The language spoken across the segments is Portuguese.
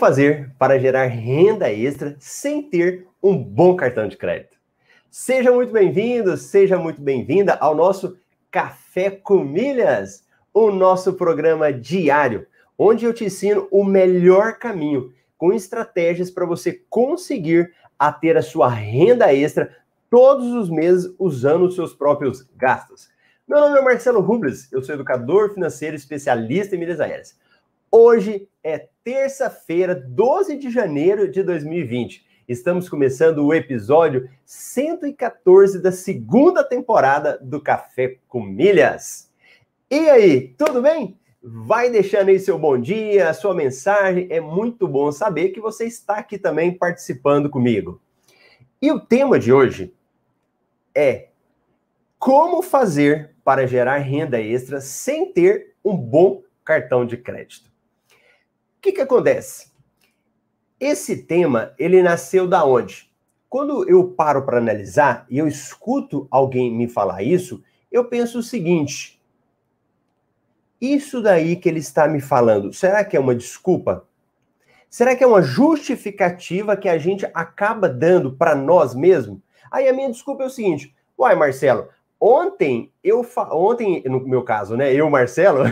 Fazer para gerar renda extra sem ter um bom cartão de crédito? Seja muito bem-vindo, seja muito bem-vinda ao nosso Café com Milhas, o nosso programa diário, onde eu te ensino o melhor caminho com estratégias para você conseguir a ter a sua renda extra todos os meses usando os seus próprios gastos. Meu nome é Marcelo Rubles, eu sou educador financeiro especialista em milhas aéreas. Hoje é terça-feira, 12 de janeiro de 2020. Estamos começando o episódio 114 da segunda temporada do Café com Milhas. E aí, tudo bem? Vai deixando aí seu bom dia, sua mensagem. É muito bom saber que você está aqui também participando comigo. E o tema de hoje é como fazer para gerar renda extra sem ter um bom cartão de crédito. O que, que acontece? Esse tema, ele nasceu da onde? Quando eu paro para analisar e eu escuto alguém me falar isso, eu penso o seguinte: isso daí que ele está me falando, será que é uma desculpa? Será que é uma justificativa que a gente acaba dando para nós mesmos? Aí a minha desculpa é o seguinte: uai, Marcelo, Ontem, eu ontem, no meu caso, né? Eu, Marcelo,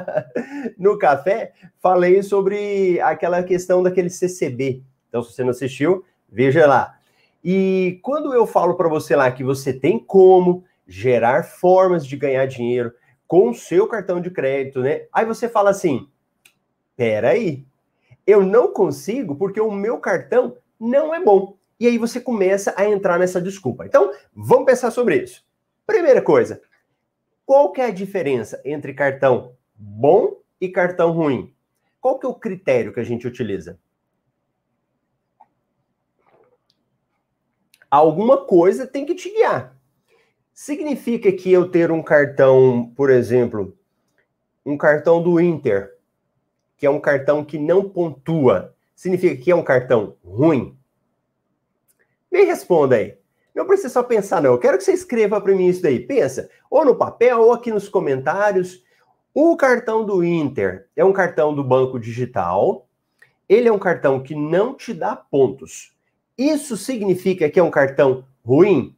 no café, falei sobre aquela questão daquele CCB. Então, se você não assistiu, veja lá. E quando eu falo para você lá que você tem como gerar formas de ganhar dinheiro com o seu cartão de crédito, né? Aí você fala assim: peraí, eu não consigo porque o meu cartão não é bom. E aí você começa a entrar nessa desculpa. Então, vamos pensar sobre isso. Primeira coisa, qual que é a diferença entre cartão bom e cartão ruim? Qual que é o critério que a gente utiliza? Alguma coisa tem que te guiar. Significa que eu ter um cartão, por exemplo, um cartão do Inter, que é um cartão que não pontua, significa que é um cartão ruim? Me responda aí. Não precisa só pensar, não. Eu quero que você escreva para mim isso daí. Pensa, ou no papel, ou aqui nos comentários. O cartão do Inter é um cartão do banco digital. Ele é um cartão que não te dá pontos. Isso significa que é um cartão ruim?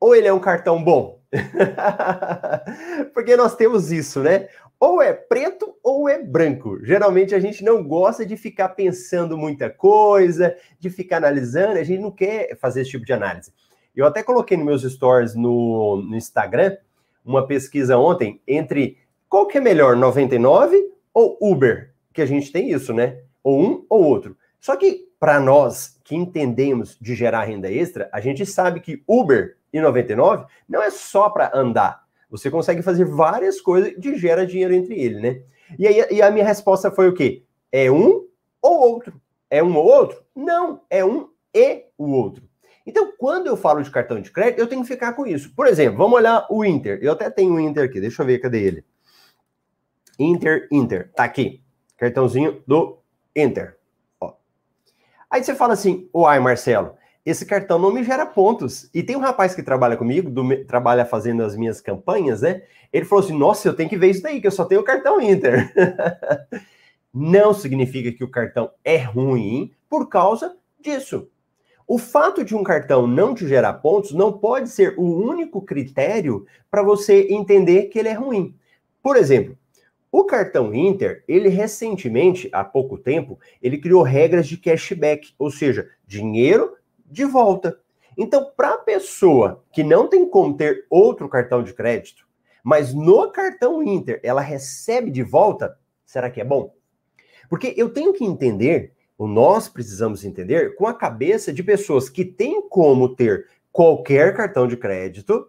Ou ele é um cartão bom? Porque nós temos isso, né? ou é preto ou é branco. Geralmente a gente não gosta de ficar pensando muita coisa, de ficar analisando, a gente não quer fazer esse tipo de análise. Eu até coloquei nos meus stories no, no Instagram uma pesquisa ontem entre qual que é melhor, 99 ou Uber? Que a gente tem isso, né? Ou um ou outro. Só que para nós que entendemos de gerar renda extra, a gente sabe que Uber e 99 não é só para andar. Você consegue fazer várias coisas que gera dinheiro entre ele, né? E aí e a minha resposta foi o quê? É um ou outro. É um ou outro? Não, é um e o outro. Então, quando eu falo de cartão de crédito, eu tenho que ficar com isso. Por exemplo, vamos olhar o Inter. Eu até tenho o Inter aqui, deixa eu ver, cadê ele? Inter, Inter, tá aqui. Cartãozinho do Inter. Ó. Aí você fala assim, uai, Marcelo, esse cartão não me gera pontos. E tem um rapaz que trabalha comigo, do, trabalha fazendo as minhas campanhas, né? Ele falou assim: nossa, eu tenho que ver isso daí, que eu só tenho o cartão Inter. não significa que o cartão é ruim por causa disso. O fato de um cartão não te gerar pontos não pode ser o único critério para você entender que ele é ruim. Por exemplo, o cartão Inter, ele recentemente, há pouco tempo, ele criou regras de cashback, ou seja, dinheiro de volta. Então, para a pessoa que não tem como ter outro cartão de crédito, mas no cartão Inter ela recebe de volta, será que é bom? Porque eu tenho que entender o nós precisamos entender com a cabeça de pessoas que têm como ter qualquer cartão de crédito,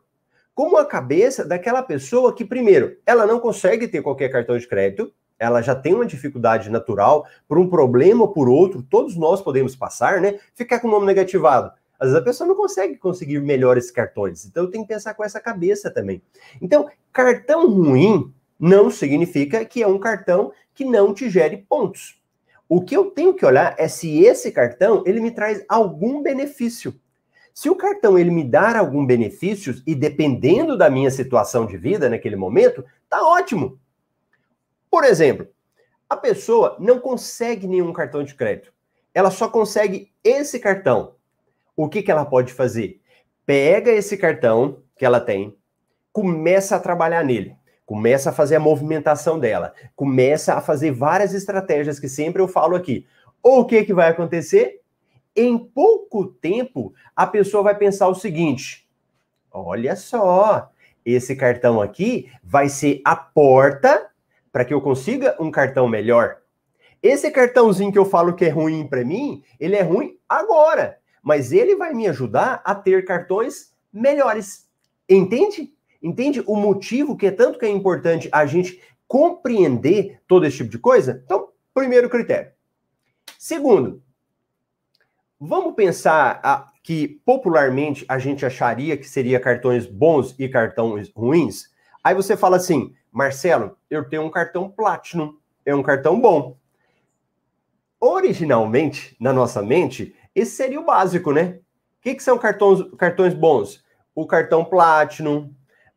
como a cabeça daquela pessoa que, primeiro, ela não consegue ter qualquer cartão de crédito, ela já tem uma dificuldade natural por um problema ou por outro, todos nós podemos passar, né? Ficar com o nome negativado. Às vezes a pessoa não consegue conseguir melhores cartões. Então tem que pensar com essa cabeça também. Então, cartão ruim não significa que é um cartão que não te gere pontos. O que eu tenho que olhar é se esse cartão ele me traz algum benefício. Se o cartão ele me dar algum benefício e dependendo da minha situação de vida naquele momento, tá ótimo. Por exemplo, A pessoa não consegue nenhum cartão de crédito. Ela só consegue esse cartão. O que, que ela pode fazer? Pega esse cartão que ela tem, começa a trabalhar nele, começa a fazer a movimentação dela, começa a fazer várias estratégias que sempre eu falo aqui. O que, que vai acontecer? Em pouco tempo, a pessoa vai pensar o seguinte: olha só, esse cartão aqui vai ser a porta para que eu consiga um cartão melhor. Esse cartãozinho que eu falo que é ruim para mim, ele é ruim agora, mas ele vai me ajudar a ter cartões melhores. Entende? Entende o motivo que é tanto que é importante a gente compreender todo esse tipo de coisa? Então, primeiro critério. Segundo, vamos pensar a, que popularmente a gente acharia que seria cartões bons e cartões ruins? Aí você fala assim, Marcelo, eu tenho um cartão Platinum, é um cartão bom. Originalmente, na nossa mente, esse seria o básico, né? O que, que são cartões, cartões bons? O cartão Platinum,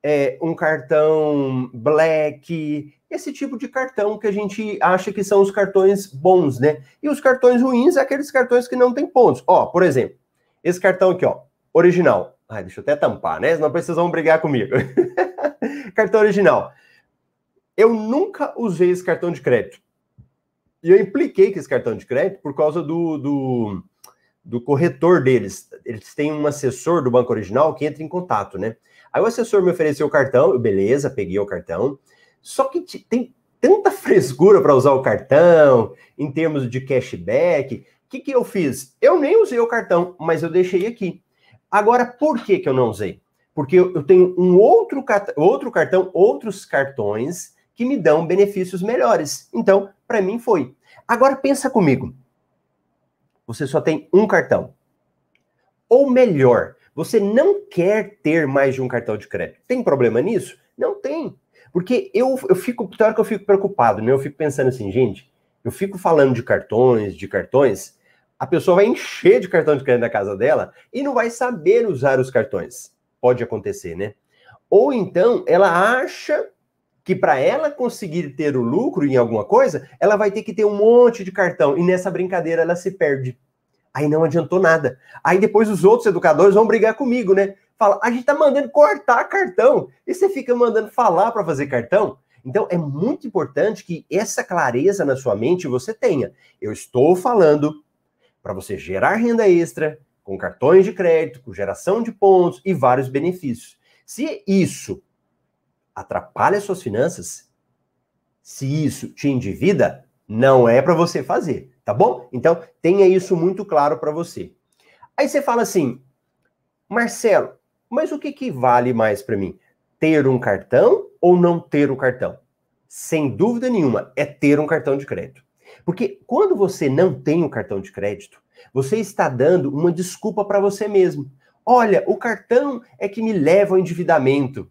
é, um cartão Black, esse tipo de cartão que a gente acha que são os cartões bons, né? E os cartões ruins, aqueles cartões que não têm pontos. Ó, por exemplo, esse cartão aqui, ó, original. Ai, deixa eu até tampar, né? Senão vocês vão brigar comigo. cartão original. Eu nunca usei esse cartão de crédito. E eu impliquei com esse cartão de crédito por causa do, do, do corretor deles. Eles têm um assessor do banco original que entra em contato, né? Aí o assessor me ofereceu o cartão, eu, beleza, peguei o cartão. Só que tem tanta frescura para usar o cartão, em termos de cashback. O que, que eu fiz? Eu nem usei o cartão, mas eu deixei aqui. Agora, por que, que eu não usei? Porque eu tenho um outro, outro cartão, outros cartões que me dão benefícios melhores. Então, para mim foi. Agora pensa comigo. Você só tem um cartão. Ou melhor, você não quer ter mais de um cartão de crédito. Tem problema nisso? Não tem. Porque eu, eu fico, tem hora que eu fico preocupado, né? Eu fico pensando assim, gente, eu fico falando de cartões, de cartões, a pessoa vai encher de cartão de crédito na casa dela e não vai saber usar os cartões. Pode acontecer, né? Ou então ela acha que para ela conseguir ter o lucro em alguma coisa, ela vai ter que ter um monte de cartão. E nessa brincadeira ela se perde. Aí não adiantou nada. Aí depois os outros educadores vão brigar comigo, né? Fala, a gente tá mandando cortar cartão. E você fica mandando falar para fazer cartão? Então é muito importante que essa clareza na sua mente você tenha. Eu estou falando para você gerar renda extra com cartões de crédito, com geração de pontos e vários benefícios. Se isso atrapalha suas finanças, se isso te endivida, não é para você fazer, tá bom? Então, tenha isso muito claro para você. Aí você fala assim, Marcelo, mas o que, que vale mais para mim? Ter um cartão ou não ter o cartão? Sem dúvida nenhuma, é ter um cartão de crédito. Porque quando você não tem o um cartão de crédito, você está dando uma desculpa para você mesmo. Olha, o cartão é que me leva ao endividamento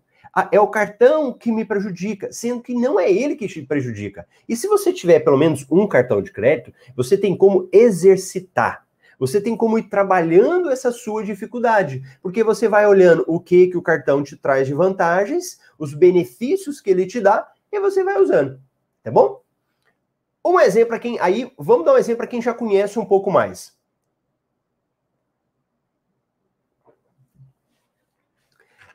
é o cartão que me prejudica, sendo que não é ele que te prejudica. E se você tiver pelo menos um cartão de crédito, você tem como exercitar. Você tem como ir trabalhando essa sua dificuldade, porque você vai olhando o que que o cartão te traz de vantagens, os benefícios que ele te dá, e você vai usando, tá bom? Um exemplo para quem aí, vamos dar um exemplo para quem já conhece um pouco mais.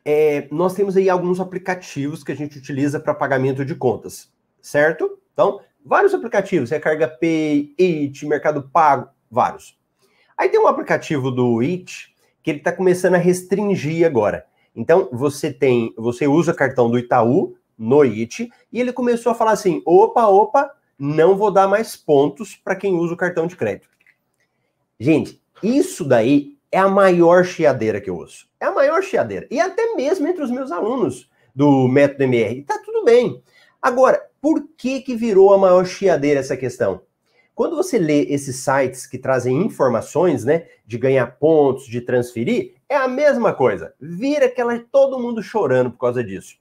É, nós temos aí alguns aplicativos que a gente utiliza para pagamento de contas, certo? Então, vários aplicativos, Recarga Pay, It, Mercado Pago, vários. Aí tem um aplicativo do It que ele está começando a restringir agora. Então, você tem, você usa cartão do Itaú no It e ele começou a falar assim: opa, opa, não vou dar mais pontos para quem usa o cartão de crédito. Gente, isso daí é a maior chiadeira que eu ouço. É a maior chiadeira. E até mesmo entre os meus alunos do método MR. Tá tudo bem. Agora, por que que virou a maior chiadeira essa questão? Quando você lê esses sites que trazem informações, né, de ganhar pontos, de transferir, é a mesma coisa. Vira aquela todo mundo chorando por causa disso.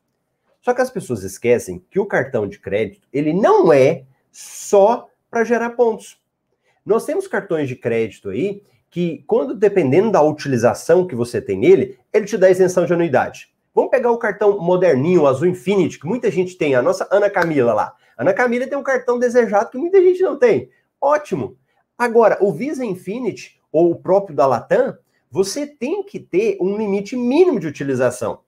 Só que as pessoas esquecem que o cartão de crédito, ele não é só para gerar pontos. Nós temos cartões de crédito aí que, quando dependendo da utilização que você tem nele, ele te dá isenção de anuidade. Vamos pegar o cartão moderninho, o Azul Infinity, que muita gente tem, a nossa Ana Camila lá. Ana Camila tem um cartão desejado que muita gente não tem. Ótimo. Agora, o Visa Infinity ou o próprio da Latam, você tem que ter um limite mínimo de utilização.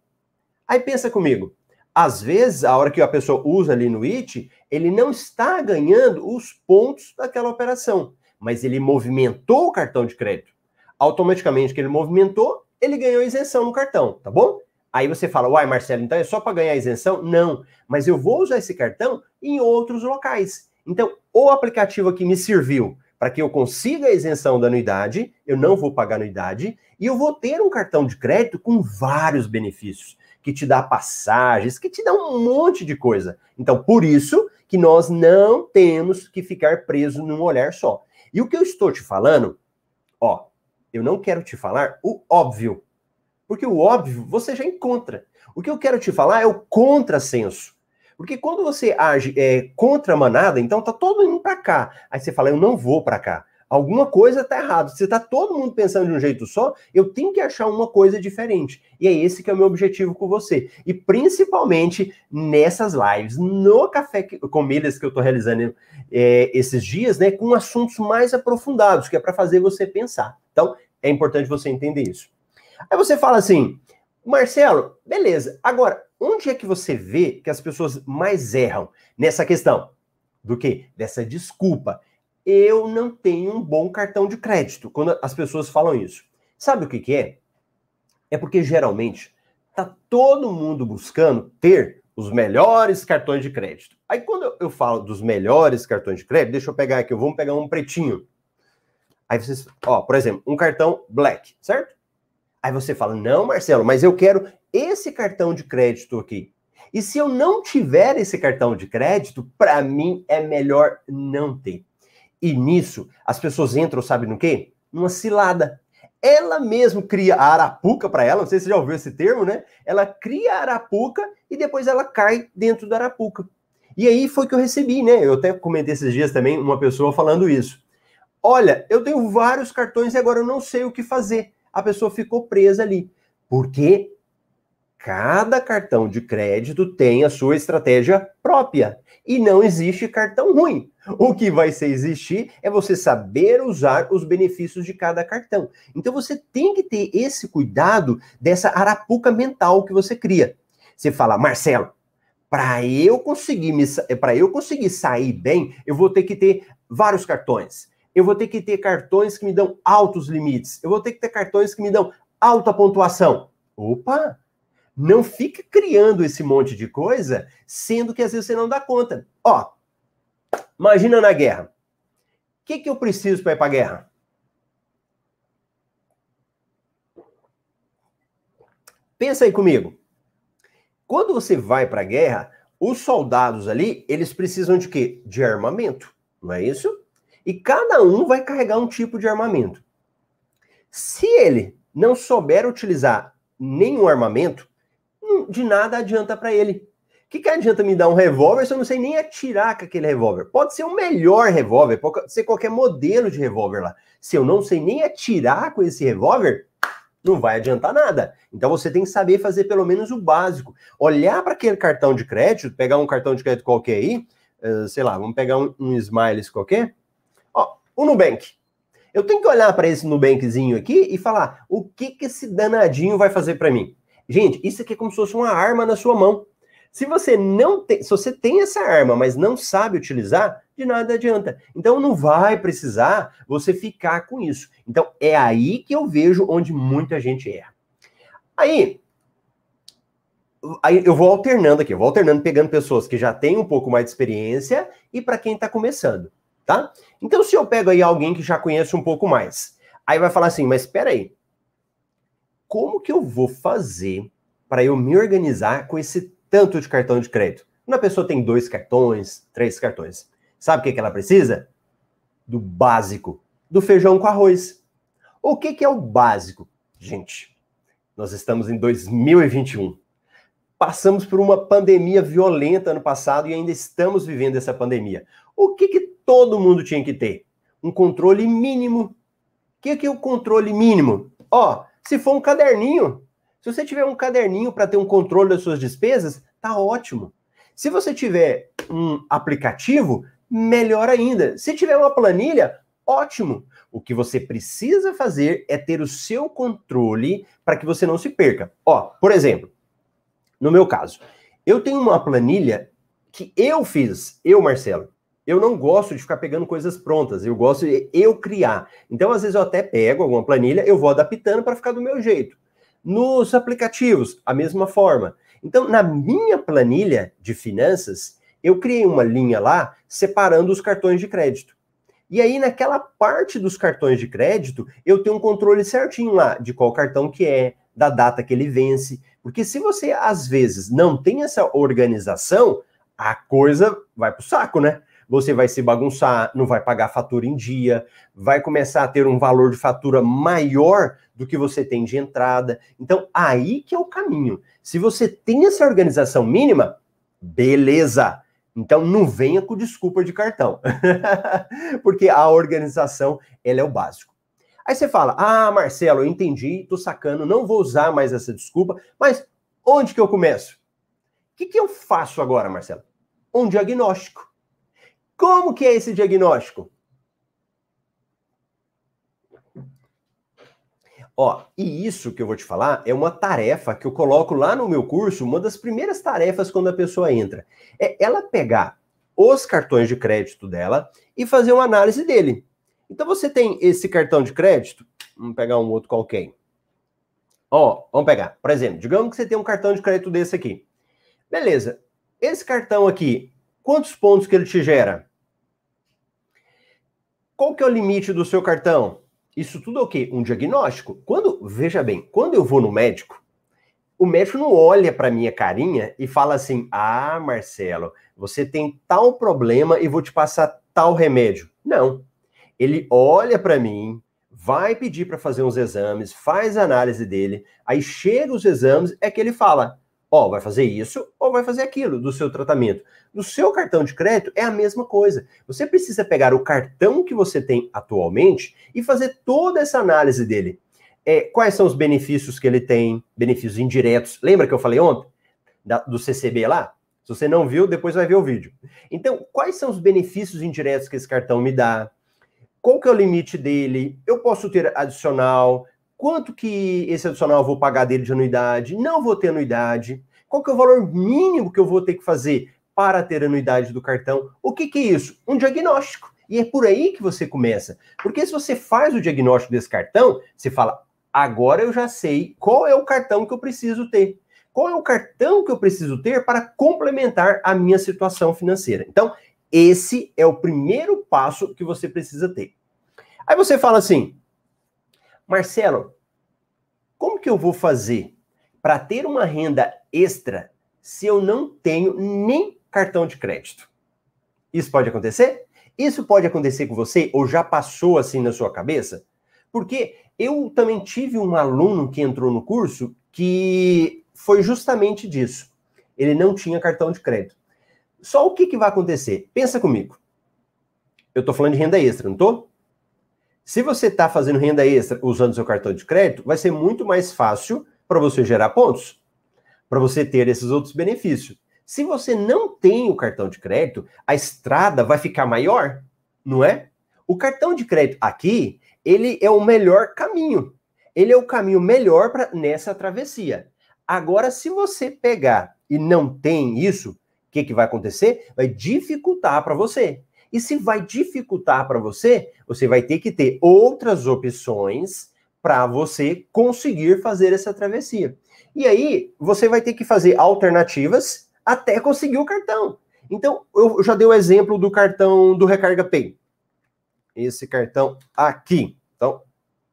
Aí pensa comigo, às vezes, a hora que a pessoa usa ali no IT, ele não está ganhando os pontos daquela operação, mas ele movimentou o cartão de crédito. Automaticamente que ele movimentou, ele ganhou isenção no cartão, tá bom? Aí você fala, uai, Marcelo, então é só para ganhar isenção? Não, mas eu vou usar esse cartão em outros locais. Então, o aplicativo aqui me serviu para que eu consiga a isenção da anuidade, eu não vou pagar anuidade, e eu vou ter um cartão de crédito com vários benefícios que te dá passagens, que te dá um monte de coisa. Então, por isso que nós não temos que ficar preso num olhar só. E o que eu estou te falando, ó, eu não quero te falar o óbvio, porque o óbvio você já encontra. O que eu quero te falar é o contrassenso. Porque quando você age é, contra a manada, então tá todo indo para cá. Aí você fala, eu não vou para cá alguma coisa está errada. Se está todo mundo pensando de um jeito só, eu tenho que achar uma coisa diferente. E é esse que é o meu objetivo com você. E principalmente nessas lives, no Café com Milhas que eu estou realizando é, esses dias, né, com assuntos mais aprofundados, que é para fazer você pensar. Então, é importante você entender isso. Aí você fala assim, Marcelo, beleza. Agora, onde é que você vê que as pessoas mais erram nessa questão? Do que? Dessa desculpa eu não tenho um bom cartão de crédito. Quando as pessoas falam isso. Sabe o que, que é? É porque geralmente tá todo mundo buscando ter os melhores cartões de crédito. Aí quando eu falo dos melhores cartões de crédito, deixa eu pegar aqui, vamos pegar um pretinho. Aí vocês, ó, por exemplo, um cartão black, certo? Aí você fala: "Não, Marcelo, mas eu quero esse cartão de crédito aqui". E se eu não tiver esse cartão de crédito, para mim é melhor não ter. E nisso, as pessoas entram, sabe no quê? Numa cilada. Ela mesmo cria a arapuca para ela, não sei se você já ouviu esse termo, né? Ela cria a arapuca e depois ela cai dentro da arapuca. E aí foi que eu recebi, né? Eu até comentei esses dias também uma pessoa falando isso. Olha, eu tenho vários cartões e agora eu não sei o que fazer. A pessoa ficou presa ali. Porque cada cartão de crédito tem a sua estratégia própria. E não existe cartão ruim. O que vai ser existir é você saber usar os benefícios de cada cartão. Então você tem que ter esse cuidado dessa arapuca mental que você cria. Você fala, Marcelo, para eu conseguir me para eu conseguir sair bem, eu vou ter que ter vários cartões. Eu vou ter que ter cartões que me dão altos limites. Eu vou ter que ter cartões que me dão alta pontuação. Opa! Não fica criando esse monte de coisa, sendo que às vezes você não dá conta. Ó, Imagina na guerra. O que, que eu preciso para ir para a guerra? Pensa aí comigo. Quando você vai para a guerra, os soldados ali, eles precisam de quê? De armamento, não é isso? E cada um vai carregar um tipo de armamento. Se ele não souber utilizar nenhum armamento, de nada adianta para ele que, que adianta me dar um revólver se eu não sei nem atirar com aquele revólver? Pode ser o melhor revólver, pode ser qualquer modelo de revólver lá. Se eu não sei nem atirar com esse revólver, não vai adiantar nada. Então você tem que saber fazer pelo menos o básico. Olhar para aquele cartão de crédito, pegar um cartão de crédito qualquer aí, uh, sei lá, vamos pegar um, um Smiles qualquer. Ó, o Nubank. Eu tenho que olhar para esse Nubankzinho aqui e falar o que, que esse danadinho vai fazer para mim. Gente, isso aqui é como se fosse uma arma na sua mão. Se você não tem, se você tem essa arma, mas não sabe utilizar, de nada adianta. Então não vai precisar você ficar com isso. Então é aí que eu vejo onde muita gente erra. Aí, aí eu vou alternando aqui, eu vou alternando pegando pessoas que já têm um pouco mais de experiência e para quem está começando, tá? Então se eu pego aí alguém que já conhece um pouco mais, aí vai falar assim, mas espera aí, como que eu vou fazer para eu me organizar com esse tanto de cartão de crédito. Quando a pessoa tem dois cartões, três cartões, sabe o que, que ela precisa? Do básico, do feijão com arroz. O que, que é o básico? Gente, nós estamos em 2021. Passamos por uma pandemia violenta ano passado e ainda estamos vivendo essa pandemia. O que, que todo mundo tinha que ter? Um controle mínimo. O que, que é o controle mínimo? Ó, se for um caderninho, se você tiver um caderninho para ter um controle das suas despesas, tá ótimo. Se você tiver um aplicativo, melhor ainda. Se tiver uma planilha, ótimo. O que você precisa fazer é ter o seu controle para que você não se perca. Ó, por exemplo, no meu caso, eu tenho uma planilha que eu fiz, eu, Marcelo. Eu não gosto de ficar pegando coisas prontas, eu gosto de eu criar. Então, às vezes, eu até pego alguma planilha, eu vou adaptando para ficar do meu jeito. Nos aplicativos, a mesma forma. Então, na minha planilha de finanças, eu criei uma linha lá separando os cartões de crédito. E aí, naquela parte dos cartões de crédito, eu tenho um controle certinho lá de qual cartão que é, da data que ele vence. Porque se você, às vezes, não tem essa organização, a coisa vai pro saco, né? Você vai se bagunçar, não vai pagar fatura em dia, vai começar a ter um valor de fatura maior do que você tem de entrada. Então, aí que é o caminho. Se você tem essa organização mínima, beleza. Então não venha com desculpa de cartão, porque a organização ela é o básico. Aí você fala: "Ah, Marcelo, eu entendi, tô sacando, não vou usar mais essa desculpa, mas onde que eu começo? O que, que eu faço agora, Marcelo? Um diagnóstico. Como que é esse diagnóstico? Ó, e isso que eu vou te falar é uma tarefa que eu coloco lá no meu curso, uma das primeiras tarefas quando a pessoa entra. É ela pegar os cartões de crédito dela e fazer uma análise dele. Então você tem esse cartão de crédito, vamos pegar um outro qualquer. Ó, vamos pegar, por exemplo, digamos que você tem um cartão de crédito desse aqui. Beleza. Esse cartão aqui, quantos pontos que ele te gera? Qual que é o limite do seu cartão? Isso tudo é o quê? Um diagnóstico. Quando, veja bem, quando eu vou no médico, o médico não olha para minha carinha e fala assim: "Ah, Marcelo, você tem tal problema e vou te passar tal remédio". Não. Ele olha para mim, vai pedir para fazer uns exames, faz a análise dele, aí chega os exames, é que ele fala: Ó, vai fazer isso ou vai fazer aquilo do seu tratamento. No seu cartão de crédito é a mesma coisa. Você precisa pegar o cartão que você tem atualmente e fazer toda essa análise dele. É, quais são os benefícios que ele tem, benefícios indiretos. Lembra que eu falei ontem da, do CCB lá? Se você não viu, depois vai ver o vídeo. Então, quais são os benefícios indiretos que esse cartão me dá? Qual que é o limite dele? Eu posso ter adicional? Quanto que esse adicional eu vou pagar dele de anuidade? Não vou ter anuidade. Qual que é o valor mínimo que eu vou ter que fazer para ter anuidade do cartão? O que, que é isso? Um diagnóstico. E é por aí que você começa. Porque se você faz o diagnóstico desse cartão, você fala: agora eu já sei qual é o cartão que eu preciso ter. Qual é o cartão que eu preciso ter para complementar a minha situação financeira? Então, esse é o primeiro passo que você precisa ter. Aí você fala assim: Marcelo, como que eu vou fazer para ter uma renda extra se eu não tenho nem cartão de crédito? Isso pode acontecer? Isso pode acontecer com você ou já passou assim na sua cabeça? Porque eu também tive um aluno que entrou no curso que foi justamente disso. Ele não tinha cartão de crédito. Só o que, que vai acontecer? Pensa comigo. Eu estou falando de renda extra, não estou? Se você está fazendo renda extra usando seu cartão de crédito, vai ser muito mais fácil para você gerar pontos, para você ter esses outros benefícios. Se você não tem o cartão de crédito, a estrada vai ficar maior, não é? O cartão de crédito aqui, ele é o melhor caminho. Ele é o caminho melhor para nessa travessia. Agora, se você pegar e não tem isso, o que, que vai acontecer? Vai dificultar para você. E se vai dificultar para você, você vai ter que ter outras opções para você conseguir fazer essa travessia. E aí, você vai ter que fazer alternativas até conseguir o cartão. Então, eu já dei o exemplo do cartão do Recarga Pay. Esse cartão aqui. Então,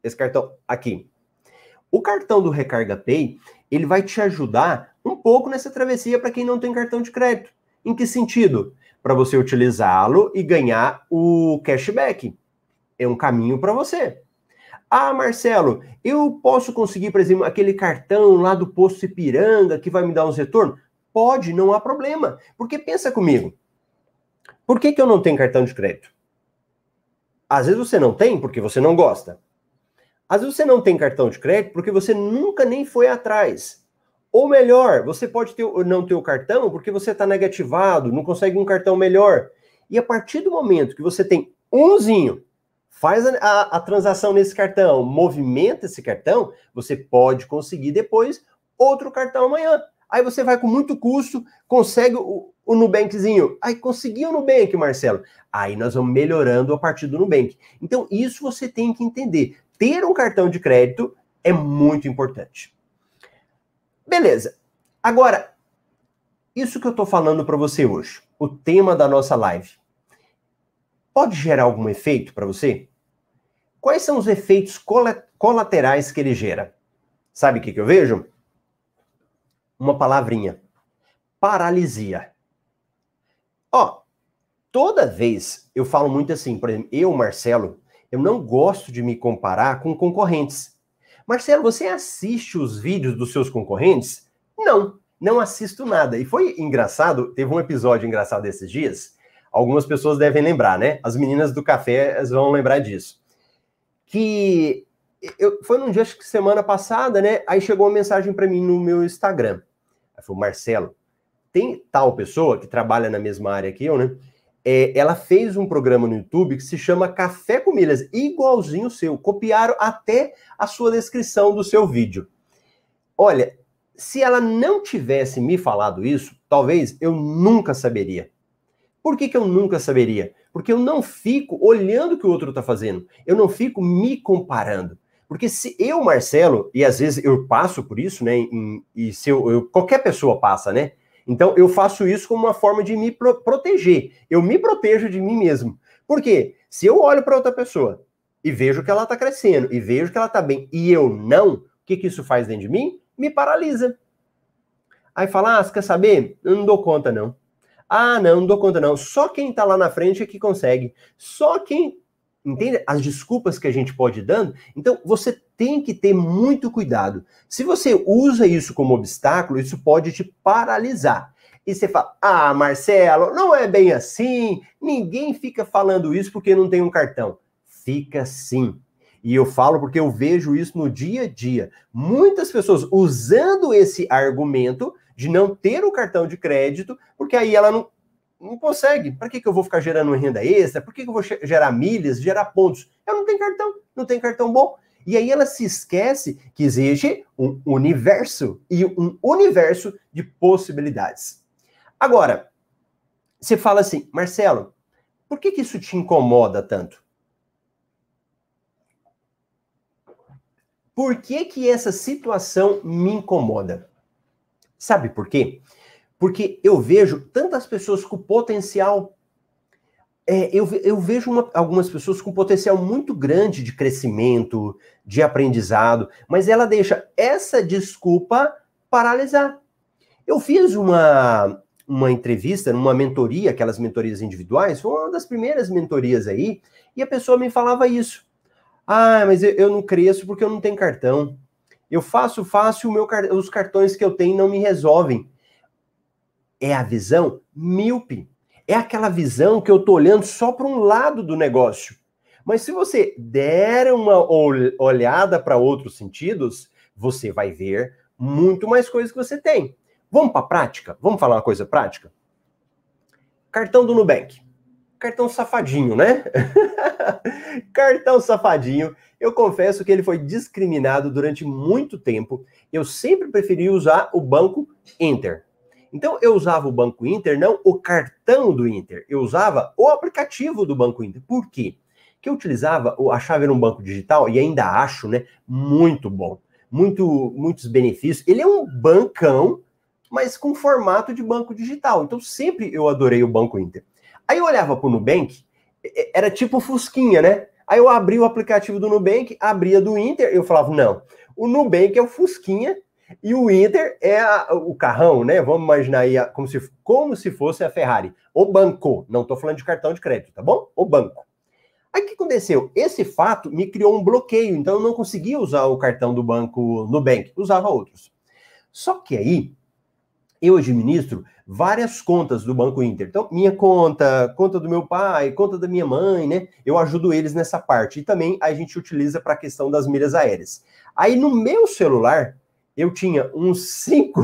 esse cartão aqui. O cartão do Recarga Pay, ele vai te ajudar um pouco nessa travessia para quem não tem cartão de crédito. Em que sentido? Para você utilizá-lo e ganhar o cashback. É um caminho para você. Ah, Marcelo, eu posso conseguir, por exemplo, aquele cartão lá do posto Ipiranga que vai me dar uns retornos? Pode, não há problema. Porque pensa comigo. Por que, que eu não tenho cartão de crédito? Às vezes você não tem porque você não gosta. Às vezes você não tem cartão de crédito porque você nunca nem foi atrás. Ou melhor, você pode ter, não ter o cartão porque você está negativado, não consegue um cartão melhor. E a partir do momento que você tem umzinho, faz a, a, a transação nesse cartão, movimenta esse cartão, você pode conseguir depois outro cartão amanhã. Aí você vai com muito custo, consegue o, o Nubankzinho. Aí conseguiu o Nubank, Marcelo. Aí nós vamos melhorando a partir do Nubank. Então, isso você tem que entender. Ter um cartão de crédito é muito importante. Beleza. Agora, isso que eu estou falando para você hoje, o tema da nossa live, pode gerar algum efeito para você? Quais são os efeitos colaterais que ele gera? Sabe o que, que eu vejo? Uma palavrinha: paralisia. Ó, toda vez eu falo muito assim, por exemplo, eu, Marcelo, eu não gosto de me comparar com concorrentes. Marcelo, você assiste os vídeos dos seus concorrentes? Não, não assisto nada. E foi engraçado, teve um episódio engraçado esses dias. Algumas pessoas devem lembrar, né? As meninas do café vão lembrar disso. Que eu, foi num dia, acho que semana passada, né? Aí chegou uma mensagem para mim no meu Instagram. Aí falou, Marcelo, tem tal pessoa que trabalha na mesma área que eu, né? É, ela fez um programa no YouTube que se chama Café com Milhas, igualzinho o seu. Copiaram até a sua descrição do seu vídeo. Olha, se ela não tivesse me falado isso, talvez eu nunca saberia. Por que, que eu nunca saberia? Porque eu não fico olhando o que o outro está fazendo. Eu não fico me comparando. Porque se eu, Marcelo, e às vezes eu passo por isso, né? Em, e se eu, eu, qualquer pessoa passa, né? Então, eu faço isso como uma forma de me pro proteger. Eu me protejo de mim mesmo. Por quê? Se eu olho para outra pessoa e vejo que ela está crescendo, e vejo que ela está bem, e eu não, o que, que isso faz dentro de mim? Me paralisa. Aí fala, ah, você quer saber? Eu não dou conta, não. Ah, não, não dou conta, não. Só quem está lá na frente é que consegue. Só quem Entende as desculpas que a gente pode ir dando? Então, você tem que ter muito cuidado. Se você usa isso como obstáculo, isso pode te paralisar. E você fala: Ah, Marcelo, não é bem assim. Ninguém fica falando isso porque não tem um cartão. Fica sim. E eu falo porque eu vejo isso no dia a dia. Muitas pessoas usando esse argumento de não ter o cartão de crédito, porque aí ela não, não consegue. Para que, que eu vou ficar gerando renda extra? Por que, que eu vou gerar milhas, gerar pontos? Eu não tenho cartão, não tenho cartão bom. E aí ela se esquece que existe um universo e um universo de possibilidades. Agora, você fala assim, Marcelo, por que, que isso te incomoda tanto? Por que, que essa situação me incomoda? Sabe por quê? Porque eu vejo tantas pessoas com potencial. É, eu, eu vejo uma, algumas pessoas com potencial muito grande de crescimento, de aprendizado, mas ela deixa essa desculpa paralisar. Eu fiz uma, uma entrevista, numa mentoria, aquelas mentorias individuais, foi uma das primeiras mentorias aí, e a pessoa me falava isso. Ah, mas eu, eu não cresço porque eu não tenho cartão. Eu faço fácil, meu, os cartões que eu tenho não me resolvem é a visão míope. É aquela visão que eu estou olhando só para um lado do negócio. Mas se você der uma olhada para outros sentidos, você vai ver muito mais coisas que você tem. Vamos para a prática? Vamos falar uma coisa prática? Cartão do Nubank. Cartão safadinho, né? Cartão safadinho. Eu confesso que ele foi discriminado durante muito tempo. Eu sempre preferi usar o banco Inter. Então eu usava o Banco Inter, não o cartão do Inter, eu usava o aplicativo do Banco Inter. Por quê? Que eu utilizava, a chave era um banco digital e ainda acho, né, muito bom. Muito, muitos benefícios. Ele é um bancão, mas com formato de banco digital. Então sempre eu adorei o Banco Inter. Aí eu olhava para o Nubank, era tipo Fusquinha, né? Aí eu abri o aplicativo do Nubank, abria do Inter, eu falava, não, o Nubank é o Fusquinha e o Inter é a, o carrão, né? Vamos imaginar aí a, como, se, como se fosse a Ferrari. O banco. Não estou falando de cartão de crédito, tá bom? O banco. Aí o que aconteceu? Esse fato me criou um bloqueio, então eu não conseguia usar o cartão do banco Nubank, usava outros. Só que aí eu administro várias contas do Banco Inter. Então, minha conta, conta do meu pai, conta da minha mãe, né? Eu ajudo eles nessa parte. E também a gente utiliza para a questão das milhas aéreas. Aí no meu celular, eu tinha uns cinco,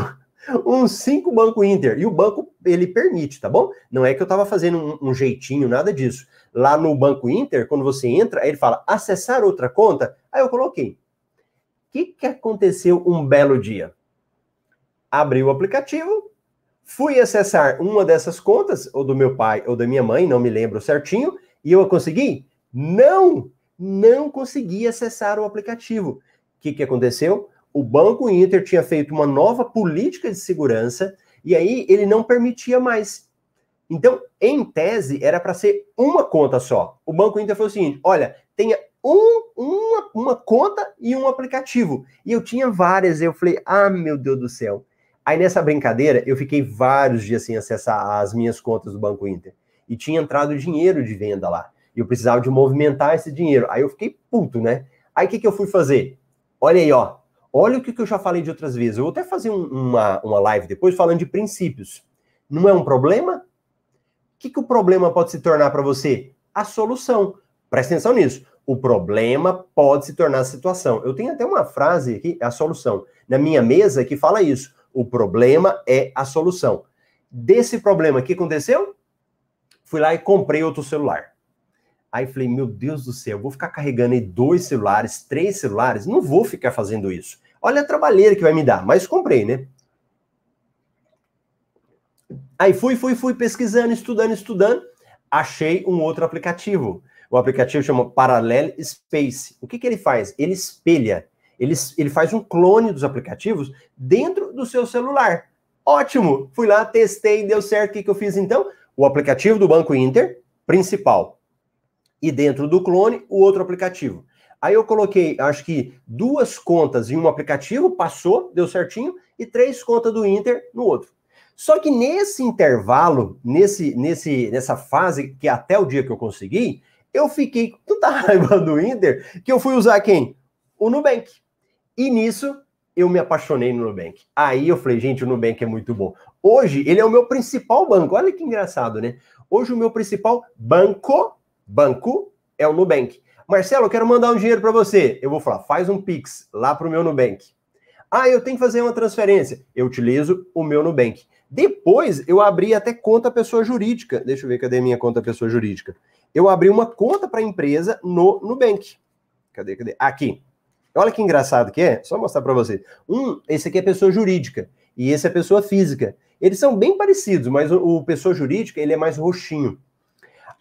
uns cinco Banco Inter. E o banco, ele permite, tá bom? Não é que eu estava fazendo um, um, jeitinho, nada disso. Lá no Banco Inter, quando você entra, aí ele fala acessar outra conta. Aí eu coloquei. O que, que aconteceu um belo dia? Abri o aplicativo, fui acessar uma dessas contas, ou do meu pai ou da minha mãe, não me lembro certinho, e eu consegui? Não! Não consegui acessar o aplicativo. O que, que aconteceu? O Banco Inter tinha feito uma nova política de segurança e aí ele não permitia mais. Então, em tese, era para ser uma conta só. O Banco Inter falou o seguinte: olha, tenha um, uma, uma conta e um aplicativo. E eu tinha várias. Eu falei, ah, meu Deus do céu. Aí nessa brincadeira, eu fiquei vários dias sem acessar as minhas contas do Banco Inter. E tinha entrado dinheiro de venda lá. E eu precisava de movimentar esse dinheiro. Aí eu fiquei puto, né? Aí o que, que eu fui fazer? Olha aí, ó. Olha o que eu já falei de outras vezes. Eu vou até fazer um, uma, uma live depois falando de princípios. Não é um problema? O que, que o problema pode se tornar para você? A solução. Presta atenção nisso. O problema pode se tornar a situação. Eu tenho até uma frase aqui, a solução, na minha mesa que fala isso. O problema é a solução. Desse problema, o que aconteceu? Fui lá e comprei outro celular. Aí falei, meu Deus do céu, vou ficar carregando aí dois celulares, três celulares? Não vou ficar fazendo isso. Olha a trabalheira que vai me dar, mas comprei, né? Aí fui, fui, fui pesquisando, estudando, estudando, achei um outro aplicativo. O aplicativo chama Parallel Space. O que, que ele faz? Ele espelha, ele, ele faz um clone dos aplicativos dentro do seu celular. Ótimo! Fui lá, testei, deu certo. O que, que eu fiz então? O aplicativo do Banco Inter, principal. E dentro do clone, o outro aplicativo. Aí eu coloquei, acho que duas contas em um aplicativo, passou, deu certinho, e três contas do Inter no outro. Só que nesse intervalo, nesse, nesse, nessa fase, que até o dia que eu consegui, eu fiquei com tanta raiva do Inter que eu fui usar quem? O Nubank. E nisso eu me apaixonei no Nubank. Aí eu falei, gente, o Nubank é muito bom. Hoje ele é o meu principal banco. Olha que engraçado, né? Hoje o meu principal banco, banco é o Nubank. Marcelo, eu quero mandar um dinheiro para você. Eu vou falar, faz um Pix lá para o meu Nubank. Ah, eu tenho que fazer uma transferência. Eu utilizo o meu Nubank. Depois, eu abri até conta pessoa jurídica. Deixa eu ver, cadê minha conta pessoa jurídica? Eu abri uma conta para empresa no Nubank. Cadê, cadê? Aqui. Olha que engraçado que é. Só mostrar para você. Um, esse aqui é pessoa jurídica e esse é pessoa física. Eles são bem parecidos, mas o, o pessoa jurídica ele é mais roxinho.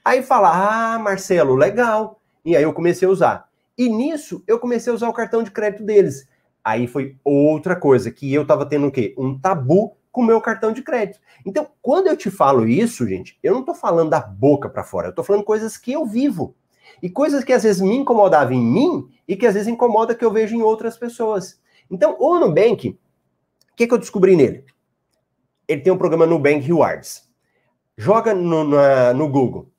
Aí fala: "Ah, Marcelo, legal. E aí eu comecei a usar. E nisso eu comecei a usar o cartão de crédito deles. Aí foi outra coisa que eu tava tendo o quê? Um tabu com o meu cartão de crédito. Então, quando eu te falo isso, gente, eu não tô falando da boca para fora, eu tô falando coisas que eu vivo. E coisas que às vezes me incomodavam em mim e que às vezes incomoda que eu vejo em outras pessoas. Então, o Nubank, o que, que eu descobri nele? Ele tem um programa Nubank Rewards. Joga no, na, no Google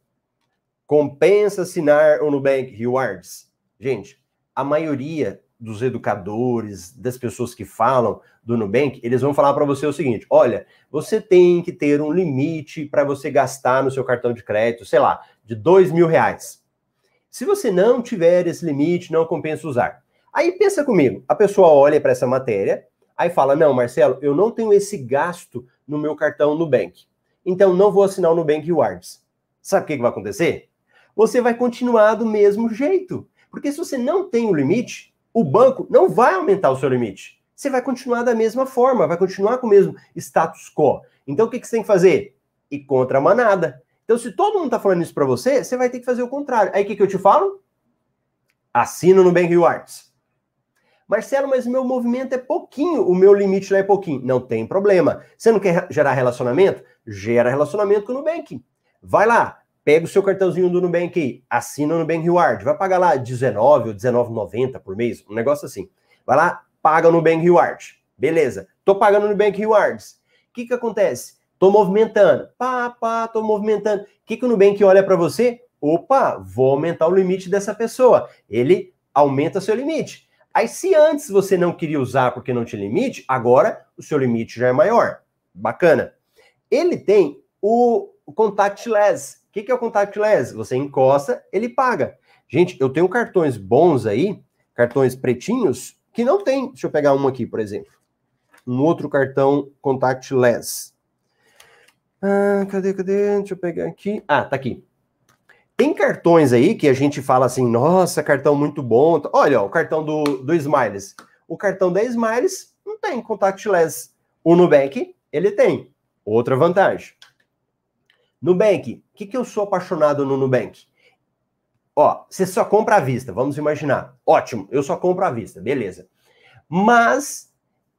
Compensa assinar o Nubank Rewards? Gente, a maioria dos educadores, das pessoas que falam do Nubank, eles vão falar para você o seguinte: olha, você tem que ter um limite para você gastar no seu cartão de crédito, sei lá, de dois mil reais. Se você não tiver esse limite, não compensa usar. Aí pensa comigo, a pessoa olha para essa matéria, aí fala: não, Marcelo, eu não tenho esse gasto no meu cartão Nubank. Então não vou assinar o Nubank Rewards. Sabe o que, que vai acontecer? Você vai continuar do mesmo jeito. Porque se você não tem o limite, o banco não vai aumentar o seu limite. Você vai continuar da mesma forma, vai continuar com o mesmo status quo. Então o que, você tem que fazer? Ir contra a manada. Então, se todo mundo está falando isso para você, você vai ter que fazer o contrário. Aí o que, que eu te falo? Assina no Bank Rewards. Marcelo, mas meu movimento é pouquinho, o meu limite lá é pouquinho. Não tem problema. Você não quer gerar relacionamento? Gera relacionamento com o Nubank. Vai lá, pega o seu cartãozinho do Nubank aí, assina o Nubank Reward, vai pagar lá 19 ou 19,90 por mês, um negócio assim. Vai lá, paga no Nubank Reward. Beleza, tô pagando no Nubank Rewards. O que que acontece? Tô movimentando. Pá, pá, tô movimentando. O que que o Nubank olha para você? Opa, vou aumentar o limite dessa pessoa. Ele aumenta seu limite. Aí se antes você não queria usar porque não tinha limite, agora o seu limite já é maior. Bacana. Ele tem o contactless, que, que é o contactless? Você encosta, ele paga. Gente, eu tenho cartões bons aí, cartões pretinhos, que não tem. Deixa eu pegar um aqui, por exemplo. um outro cartão contactless. Ah, cadê, cadê? Deixa eu pegar aqui. Ah, tá aqui. Tem cartões aí que a gente fala assim, nossa, cartão muito bom. Olha, ó, o cartão do, do Smiles. O cartão da Smiles não tem contactless. O Nubank, ele tem. Outra vantagem. Nubank, o que, que eu sou apaixonado no Nubank? Ó, você só compra à vista, vamos imaginar. Ótimo, eu só compro à vista, beleza. Mas,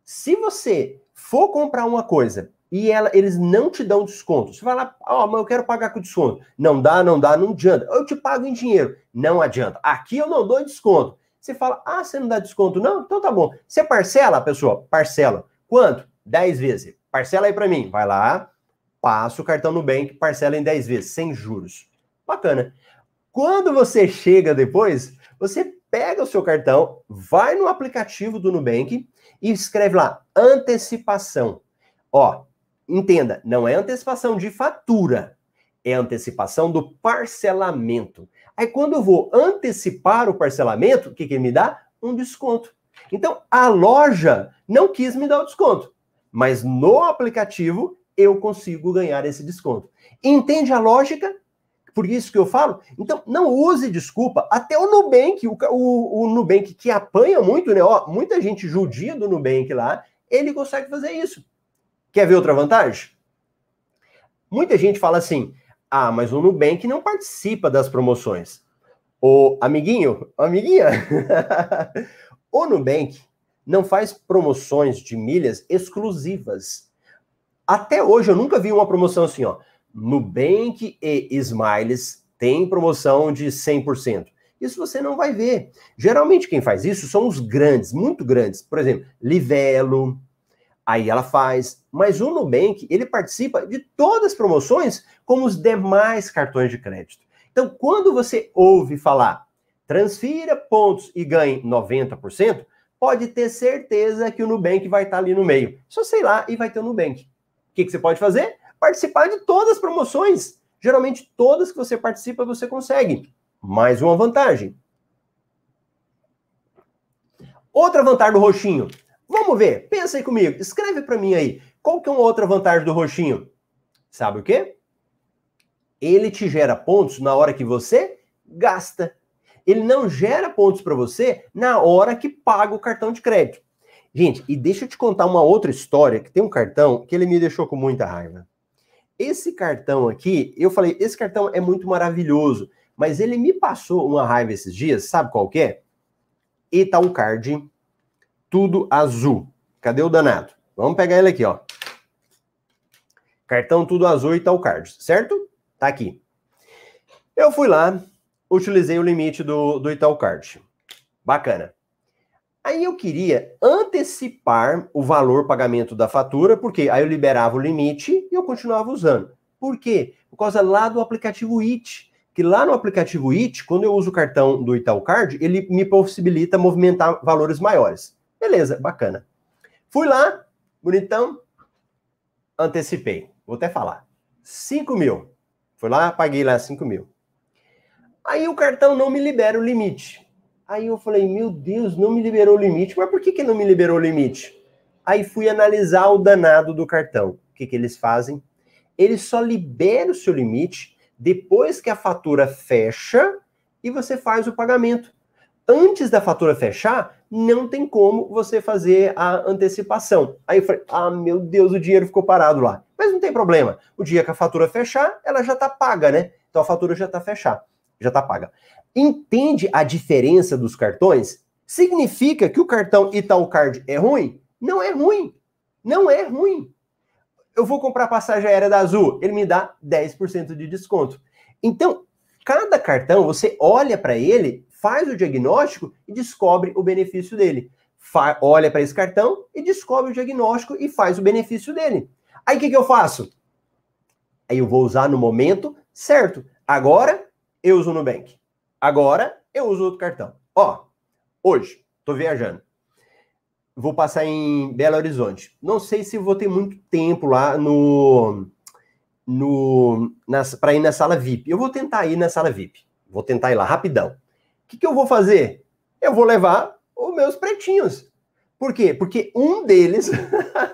se você for comprar uma coisa e ela, eles não te dão desconto, você vai lá, ó, oh, mas eu quero pagar com desconto. Não dá, não dá, não adianta. Eu te pago em dinheiro. Não adianta. Aqui eu não dou desconto. Você fala, ah, você não dá desconto? Não? Então tá bom. Você parcela, pessoal? Parcela. Quanto? 10 vezes. Parcela aí para mim. Vai lá, passa o cartão no Bank, parcela em 10 vezes, sem juros. Bacana. Quando você chega depois, você pega o seu cartão, vai no aplicativo do Nubank e escreve lá antecipação. Ó, entenda, não é antecipação de fatura, é antecipação do parcelamento. Aí quando eu vou antecipar o parcelamento, o que, que me dá? Um desconto. Então a loja não quis me dar o desconto, mas no aplicativo eu consigo ganhar esse desconto. Entende a lógica? por isso que eu falo. Então, não use desculpa. Até o Nubank, o, o, o Nubank que apanha muito, né? Ó, muita gente judia do Nubank lá, ele consegue fazer isso. Quer ver outra vantagem? Muita gente fala assim: ah, mas o Nubank não participa das promoções. O amiguinho, amiguinha, o Nubank não faz promoções de milhas exclusivas. Até hoje eu nunca vi uma promoção assim, ó. Nubank e Smiles têm promoção de 100%. Isso você não vai ver. Geralmente quem faz isso são os grandes, muito grandes. Por exemplo, Livelo, aí ela faz. Mas o Nubank, ele participa de todas as promoções como os demais cartões de crédito. Então, quando você ouve falar transfira pontos e ganhe 90%, pode ter certeza que o Nubank vai estar ali no meio. Só sei lá e vai ter o Nubank. Que, que você pode fazer? participar de todas as promoções. Geralmente, todas que você participa, você consegue. Mais uma vantagem. Outra vantagem do roxinho. Vamos ver. Pensa aí comigo. Escreve para mim aí. Qual que é uma outra vantagem do roxinho? Sabe o quê? Ele te gera pontos na hora que você gasta. Ele não gera pontos para você na hora que paga o cartão de crédito. Gente, e deixa eu te contar uma outra história que tem um cartão que ele me deixou com muita raiva. Esse cartão aqui, eu falei, esse cartão é muito maravilhoso, mas ele me passou uma raiva esses dias, sabe qual que é? Itaú Card, tudo azul. Cadê o danado? Vamos pegar ele aqui, ó. Cartão tudo azul Itaú Card, certo? Tá aqui. Eu fui lá, utilizei o limite do, do Itaú Card. Bacana. Aí eu queria antecipar o valor pagamento da fatura, porque aí eu liberava o limite e eu continuava usando. Por quê? Por causa lá do aplicativo IT. Que lá no aplicativo IT, quando eu uso o cartão do Itaú Card, ele me possibilita movimentar valores maiores. Beleza, bacana. Fui lá, bonitão, antecipei. Vou até falar. 5 mil. Fui lá, paguei lá 5 mil. Aí o cartão não me libera o limite. Aí eu falei, meu Deus, não me liberou o limite. Mas por que, que não me liberou o limite? Aí fui analisar o danado do cartão. O que, que eles fazem? Eles só liberam o seu limite depois que a fatura fecha e você faz o pagamento. Antes da fatura fechar, não tem como você fazer a antecipação. Aí eu falei, ah, meu Deus, o dinheiro ficou parado lá. Mas não tem problema. O dia que a fatura fechar, ela já está paga, né? Então a fatura já está fechada, já está paga. Entende a diferença dos cartões? Significa que o cartão Itaú Card é ruim? Não é ruim. Não é ruim. Eu vou comprar passagem aérea da Azul, ele me dá 10% de desconto. Então, cada cartão, você olha para ele, faz o diagnóstico e descobre o benefício dele. Fa olha para esse cartão e descobre o diagnóstico e faz o benefício dele. Aí o que, que eu faço? Aí eu vou usar no momento certo. Agora eu uso no Nubank. Agora eu uso outro cartão. Ó, hoje, tô viajando. Vou passar em Belo Horizonte. Não sei se vou ter muito tempo lá no. no para ir na sala VIP. Eu vou tentar ir na sala VIP. Vou tentar ir lá rapidão. O que, que eu vou fazer? Eu vou levar os meus pretinhos. Por quê? Porque um deles,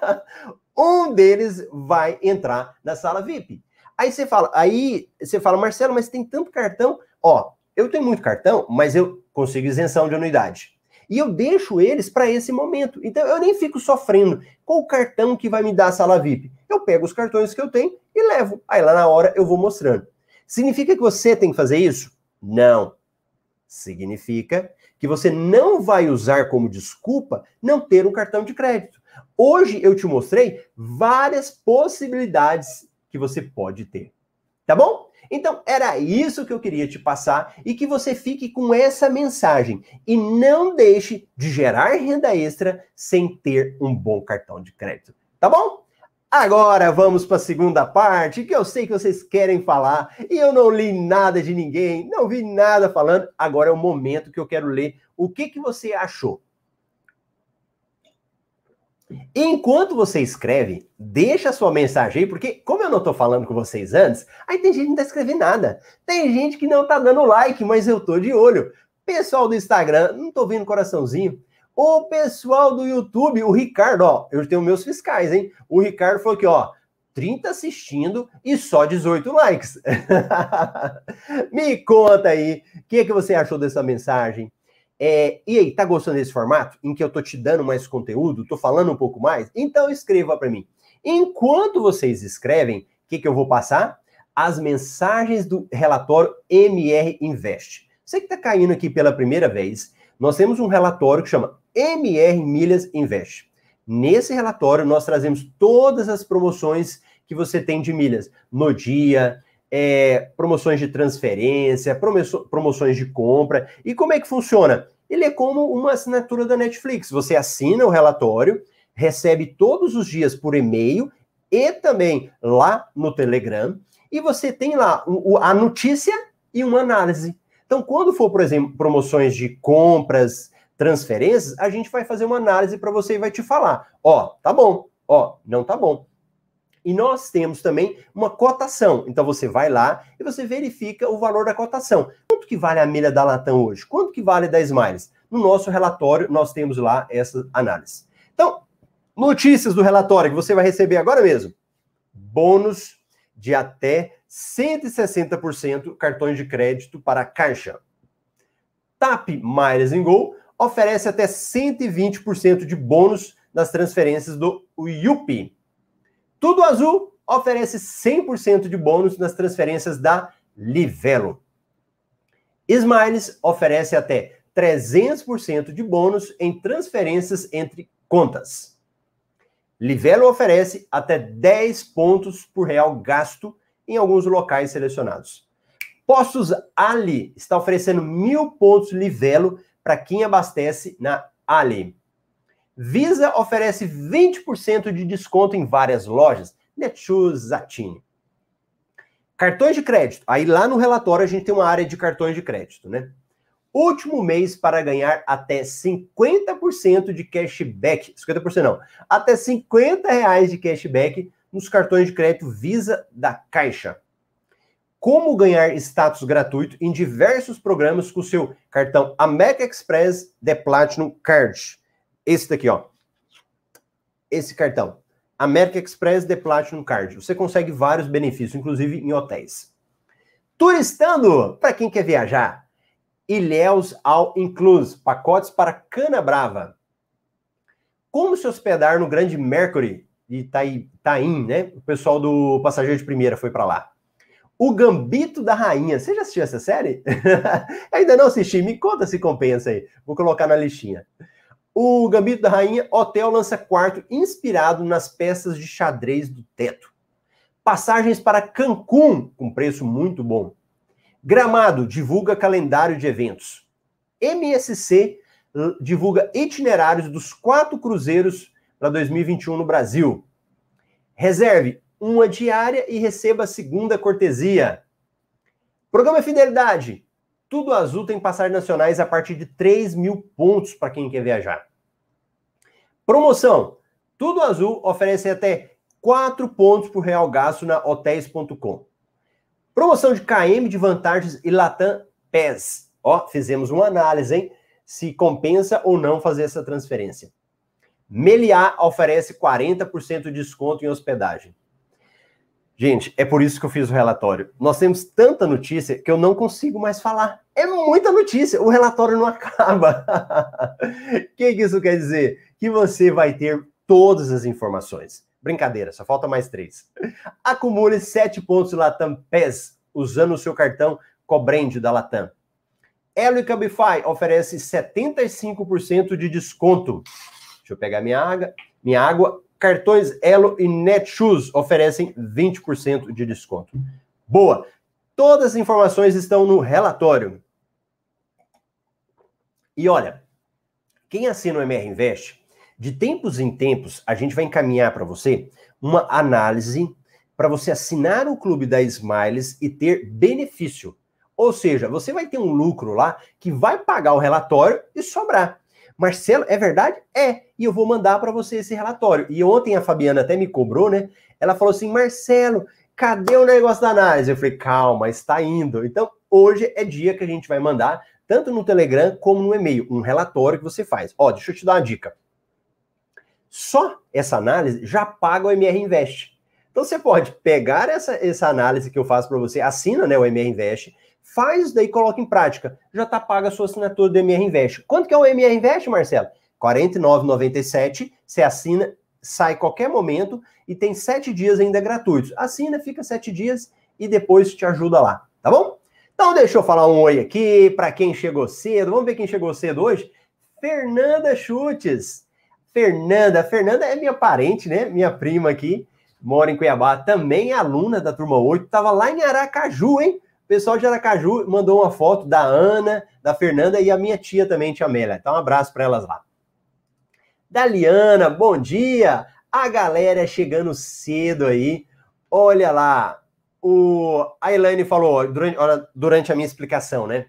um deles vai entrar na sala VIP. Aí você fala, aí você fala, Marcelo, mas tem tanto cartão. Ó, eu tenho muito cartão, mas eu consigo isenção de anuidade. E eu deixo eles para esse momento. Então eu nem fico sofrendo. Qual o cartão que vai me dar a sala VIP? Eu pego os cartões que eu tenho e levo. Aí lá na hora eu vou mostrando. Significa que você tem que fazer isso? Não. Significa que você não vai usar como desculpa não ter um cartão de crédito. Hoje eu te mostrei várias possibilidades que você pode ter. Tá bom? Então, era isso que eu queria te passar e que você fique com essa mensagem e não deixe de gerar renda extra sem ter um bom cartão de crédito. Tá bom? Agora vamos para a segunda parte, que eu sei que vocês querem falar e eu não li nada de ninguém, não vi nada falando. Agora é o momento que eu quero ler o que, que você achou. Enquanto você escreve, deixa a sua mensagem aí, porque como eu não estou falando com vocês antes, aí tem gente que não está escrevendo nada. Tem gente que não está dando like, mas eu tô de olho. Pessoal do Instagram, não estou vendo coraçãozinho. O pessoal do YouTube, o Ricardo, ó, eu tenho meus fiscais, hein? O Ricardo falou aqui, ó, 30 assistindo e só 18 likes. Me conta aí, o que, é que você achou dessa mensagem? É, e aí, tá gostando desse formato em que eu tô te dando mais conteúdo, tô falando um pouco mais? Então escreva para mim. Enquanto vocês escrevem, o que, que eu vou passar? As mensagens do relatório MR Invest. Você que está caindo aqui pela primeira vez, nós temos um relatório que chama MR Milhas Invest. Nesse relatório, nós trazemos todas as promoções que você tem de milhas no dia, é, promoções de transferência, promoções de compra. E como é que funciona? Ele é como uma assinatura da Netflix. Você assina o relatório, recebe todos os dias por e-mail e também lá no Telegram, e você tem lá a notícia e uma análise. Então, quando for, por exemplo, promoções de compras, transferências, a gente vai fazer uma análise para você e vai te falar: ó, tá bom, ó, não tá bom. E nós temos também uma cotação. Então você vai lá e você verifica o valor da cotação. Quanto que vale a milha da Latam hoje? Quanto que vale da Smiles? No nosso relatório nós temos lá essa análise. Então, notícias do relatório que você vai receber agora mesmo. Bônus de até 160% cartões de crédito para a Caixa. TAP Miles Go oferece até 120% de bônus nas transferências do UIUP. Tudo Azul oferece 100% de bônus nas transferências da Livelo. Smiles oferece até 300% de bônus em transferências entre contas. Livelo oferece até 10 pontos por real gasto em alguns locais selecionados. Postos Ali está oferecendo mil pontos Livelo para quem abastece na Ali. Visa oferece 20% de desconto em várias lojas. Netshoes, Zatini. Cartões de crédito. Aí lá no relatório a gente tem uma área de cartões de crédito, né? Último mês para ganhar até 50% de cashback. 50% não. Até 50 reais de cashback nos cartões de crédito Visa da Caixa como ganhar status gratuito em diversos programas com o seu cartão American Express The Platinum Card. Esse daqui, ó. Esse cartão. American Express The Platinum Card. Você consegue vários benefícios, inclusive em hotéis. Turistando, para quem quer viajar. Ilhéus All Inclus, pacotes para Cana Brava. Como se hospedar no Grande Mercury de Itaim, né? O pessoal do Passageiro de Primeira foi para lá. O Gambito da Rainha. Você já assistiu essa série? Ainda não assisti? Me conta se compensa aí. Vou colocar na listinha. O Gambito da Rainha, hotel lança quarto inspirado nas peças de xadrez do teto. Passagens para Cancún, com preço muito bom. Gramado divulga calendário de eventos. MSC divulga itinerários dos quatro cruzeiros para 2021 no Brasil. Reserve uma diária e receba a segunda cortesia. Programa Fidelidade. Tudo Azul tem passagens nacionais a partir de 3 mil pontos para quem quer viajar. Promoção. Tudo Azul oferece até 4 pontos por real gasto na hotéis.com. Promoção de KM de vantagens e Latam PES. Ó, fizemos uma análise, hein? Se compensa ou não fazer essa transferência. Meliá oferece 40% de desconto em hospedagem. Gente, é por isso que eu fiz o relatório. Nós temos tanta notícia que eu não consigo mais falar. É muita notícia, o relatório não acaba. O que, que isso quer dizer? Que você vai ter todas as informações. Brincadeira, só falta mais três. Acumule sete pontos Latam PES usando o seu cartão Cobrende da Latam. Elo e Cabify oferece 75% de desconto. Deixa eu pegar minha água. Minha água. Cartões Elo e Netshoes oferecem 20% de desconto. Boa! Todas as informações estão no relatório. E olha, quem assina o MR Invest, de tempos em tempos, a gente vai encaminhar para você uma análise para você assinar o clube da Smiles e ter benefício. Ou seja, você vai ter um lucro lá que vai pagar o relatório e sobrar. Marcelo, é verdade? É. E eu vou mandar para você esse relatório. E ontem a Fabiana até me cobrou, né? Ela falou assim: Marcelo, cadê o negócio da análise? Eu falei: calma, está indo. Então, hoje é dia que a gente vai mandar, tanto no Telegram como no e-mail, um relatório que você faz. Ó, deixa eu te dar uma dica. Só essa análise já paga o MR Invest. Então você pode pegar essa, essa análise que eu faço para você, assina né, o MR Invest, Faz daí coloca em prática. Já está paga a sua assinatura do MR Invest. Quanto que é o MR Invest, Marcelo? R$ 49,97. Você assina, sai qualquer momento e tem sete dias ainda gratuitos. Assina, fica sete dias e depois te ajuda lá, tá bom? Então deixa eu falar um oi aqui para quem chegou cedo. Vamos ver quem chegou cedo hoje? Fernanda Chutes. Fernanda, Fernanda é minha parente, né? Minha prima aqui, mora em Cuiabá, também é aluna da turma 8, estava lá em Aracaju, hein? Pessoal de Aracaju mandou uma foto da Ana, da Fernanda e a minha tia também, tia Amélia. Então, um abraço para elas lá. Daliana, bom dia! A galera chegando cedo aí. Olha lá, o, a Elaine falou durante, durante a minha explicação, né?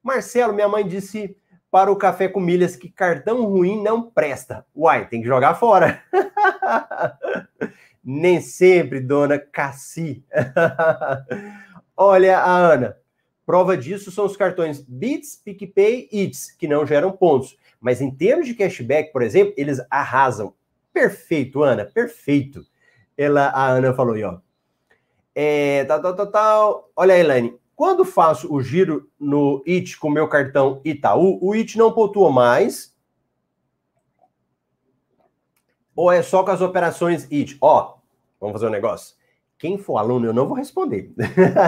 Marcelo, minha mãe disse para o café com milhas que cartão ruim não presta. Uai, tem que jogar fora. Nem sempre, dona Cassi. Olha, a Ana, prova disso são os cartões Bits, PicPay e Its, que não geram pontos. Mas em termos de cashback, por exemplo, eles arrasam. Perfeito, Ana, perfeito. Ela, a Ana falou aí, ó. É, tal, tal, tal, tal. Olha, Elaine, quando faço o giro no IT com meu cartão Itaú, o IT não pontua mais. Ou é só com as operações IT? Ó, vamos fazer um negócio. Quem for aluno, eu não vou responder.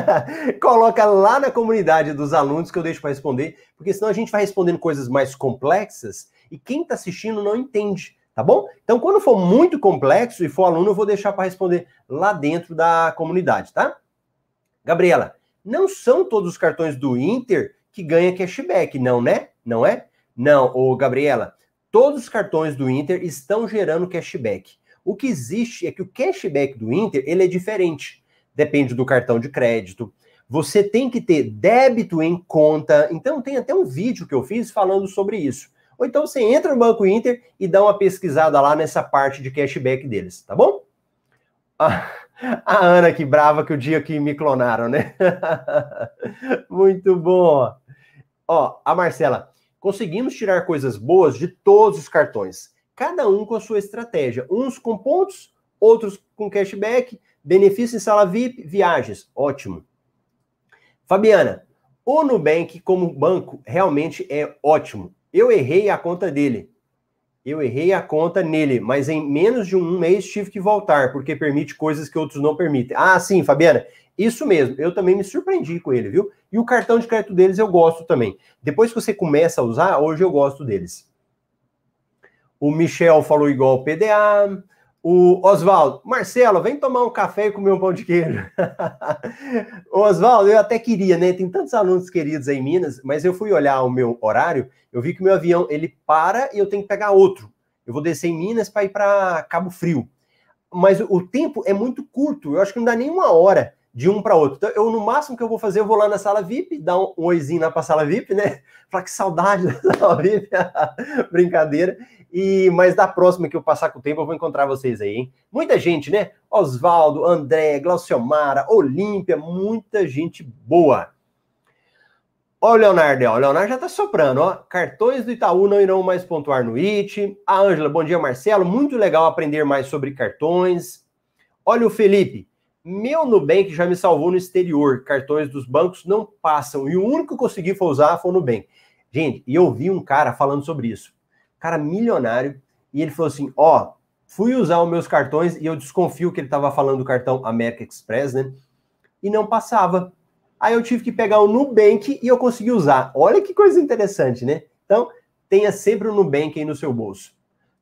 Coloca lá na comunidade dos alunos que eu deixo para responder, porque senão a gente vai respondendo coisas mais complexas e quem está assistindo não entende, tá bom? Então, quando for muito complexo e for aluno, eu vou deixar para responder lá dentro da comunidade, tá? Gabriela, não são todos os cartões do Inter que ganham cashback, não, né? Não é? Não, ô Gabriela, todos os cartões do Inter estão gerando cashback. O que existe é que o cashback do Inter ele é diferente. Depende do cartão de crédito. Você tem que ter débito em conta. Então tem até um vídeo que eu fiz falando sobre isso. Ou então você entra no Banco Inter e dá uma pesquisada lá nessa parte de cashback deles, tá bom? Ah, a Ana que brava que o dia que me clonaram, né? Muito bom. Ó, a Marcela, conseguimos tirar coisas boas de todos os cartões cada um com a sua estratégia. Uns com pontos, outros com cashback, benefício em sala VIP, viagens. Ótimo. Fabiana, o Nubank como banco realmente é ótimo. Eu errei a conta dele. Eu errei a conta nele, mas em menos de um mês tive que voltar, porque permite coisas que outros não permitem. Ah, sim, Fabiana, isso mesmo. Eu também me surpreendi com ele, viu? E o cartão de crédito deles eu gosto também. Depois que você começa a usar, hoje eu gosto deles. O Michel falou igual o PDA. O Oswaldo, Marcelo, vem tomar um café e comer um pão de queijo. Oswaldo, eu até queria, né? Tem tantos alunos queridos aí em Minas, mas eu fui olhar o meu horário, eu vi que o meu avião ele para e eu tenho que pegar outro. Eu vou descer em Minas para ir para Cabo Frio. Mas o tempo é muito curto, eu acho que não dá nem uma hora de um para outro. Então, eu, no máximo que eu vou fazer, eu vou lá na sala VIP, dar um, um oizinho lá para a sala VIP, né? Falar que saudade da sala VIP. Brincadeira. E Mas da próxima que eu passar com o tempo, eu vou encontrar vocês aí, hein? Muita gente, né? Oswaldo, André, Glauciomara, Olímpia, muita gente boa. Ó, o Leonardo, ó, o Leonardo já tá soprando, ó. Cartões do Itaú não irão mais pontuar no IT. A Ângela, bom dia, Marcelo. Muito legal aprender mais sobre cartões. Olha o Felipe. Meu Nubank já me salvou no exterior. Cartões dos bancos não passam. E o único que eu consegui foi usar foi o Nubank. Gente, e eu vi um cara falando sobre isso. Cara milionário. E ele falou assim: ó, fui usar os meus cartões e eu desconfio que ele estava falando do cartão American Express, né? E não passava. Aí eu tive que pegar o Nubank e eu consegui usar. Olha que coisa interessante, né? Então, tenha sempre o Nubank aí no seu bolso.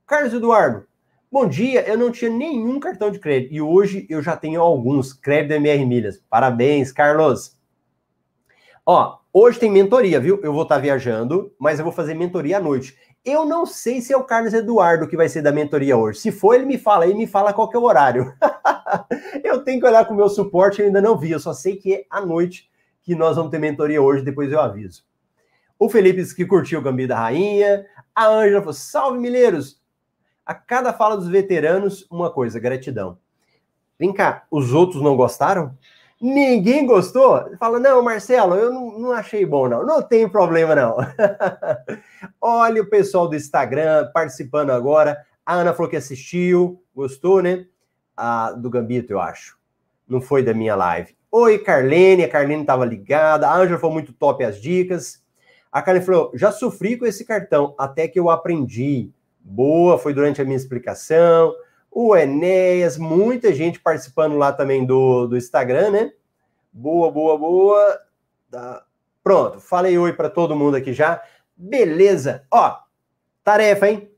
Carlos Eduardo, bom dia. Eu não tinha nenhum cartão de crédito e hoje eu já tenho alguns. Crédito MR Milhas. Parabéns, Carlos. Ó, hoje tem mentoria, viu? Eu vou estar viajando, mas eu vou fazer mentoria à noite. Eu não sei se é o Carlos Eduardo que vai ser da mentoria hoje. Se for, ele me fala aí, me fala qual que é o horário. eu tenho que olhar com o meu suporte, eu ainda não vi. Eu só sei que é à noite que nós vamos ter mentoria hoje, depois eu aviso. O Felipe disse que curtiu o Gambi da Rainha. A Ângela falou: salve, Mineiros! A cada fala dos veteranos, uma coisa, gratidão. Vem cá, os outros não gostaram? Ninguém gostou? Fala, não, Marcelo, eu não, não achei bom, não. Não tem problema, não. Olha o pessoal do Instagram participando agora. A Ana falou que assistiu, gostou, né? Ah, do Gambito, eu acho. Não foi da minha live. Oi, Carlene. A Carlene estava ligada. A Ângela foi muito top as dicas. A Carlene falou: já sofri com esse cartão até que eu aprendi. Boa, foi durante a minha explicação. O Enéas, muita gente participando lá também do, do Instagram, né? Boa, boa, boa. Tá. Pronto, falei oi para todo mundo aqui já. Beleza. Ó, tarefa, hein?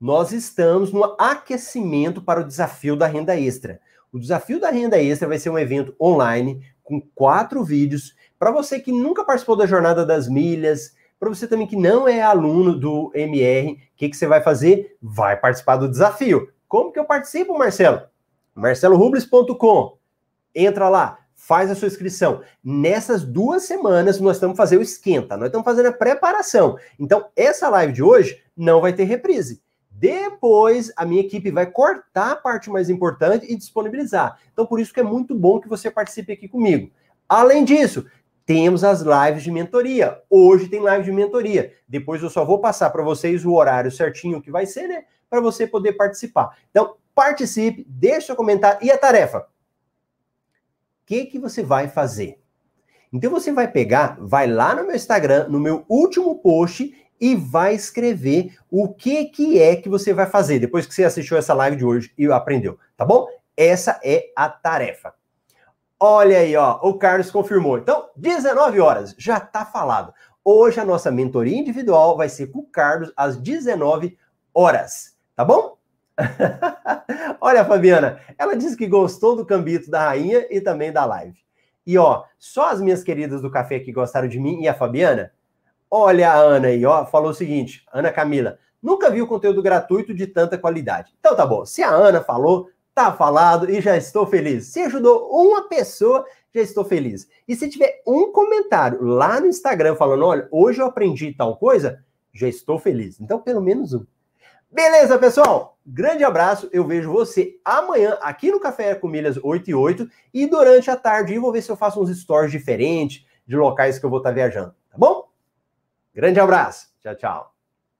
Nós estamos no aquecimento para o desafio da renda extra. O desafio da renda extra vai ser um evento online com quatro vídeos para você que nunca participou da jornada das milhas, para você também que não é aluno do MR, o que, que você vai fazer? Vai participar do desafio. Como que eu participo, Marcelo? marcelorubles.com. Entra lá, faz a sua inscrição. Nessas duas semanas nós estamos fazendo o esquenta, nós estamos fazendo a preparação. Então, essa live de hoje não vai ter reprise. Depois, a minha equipe vai cortar a parte mais importante e disponibilizar. Então, por isso que é muito bom que você participe aqui comigo. Além disso, temos as lives de mentoria. Hoje tem live de mentoria. Depois eu só vou passar para vocês o horário certinho que vai ser, né? Para você poder participar. Então, participe, deixe seu comentário. E a tarefa? O que, que você vai fazer? Então, você vai pegar, vai lá no meu Instagram, no meu último post e vai escrever o que, que é que você vai fazer depois que você assistiu essa live de hoje e aprendeu, tá bom? Essa é a tarefa. Olha aí, ó, o Carlos confirmou. Então, 19 horas, já tá falado. Hoje a nossa mentoria individual vai ser com o Carlos às 19 horas, tá bom? Olha Fabiana, ela disse que gostou do cambito da rainha e também da live. E ó, só as minhas queridas do café que gostaram de mim e a Fabiana, Olha a Ana aí, ó, falou o seguinte, Ana Camila, nunca vi o conteúdo gratuito de tanta qualidade. Então tá bom, se a Ana falou, tá falado e já estou feliz. Se ajudou uma pessoa, já estou feliz. E se tiver um comentário lá no Instagram falando, olha, hoje eu aprendi tal coisa, já estou feliz. Então, pelo menos um. Beleza, pessoal? Grande abraço. Eu vejo você amanhã aqui no Café com Milhas 8 e 8 e durante a tarde eu vou ver se eu faço uns stories diferentes de locais que eu vou estar viajando, tá bom? Grande abraço. Tchau, tchau.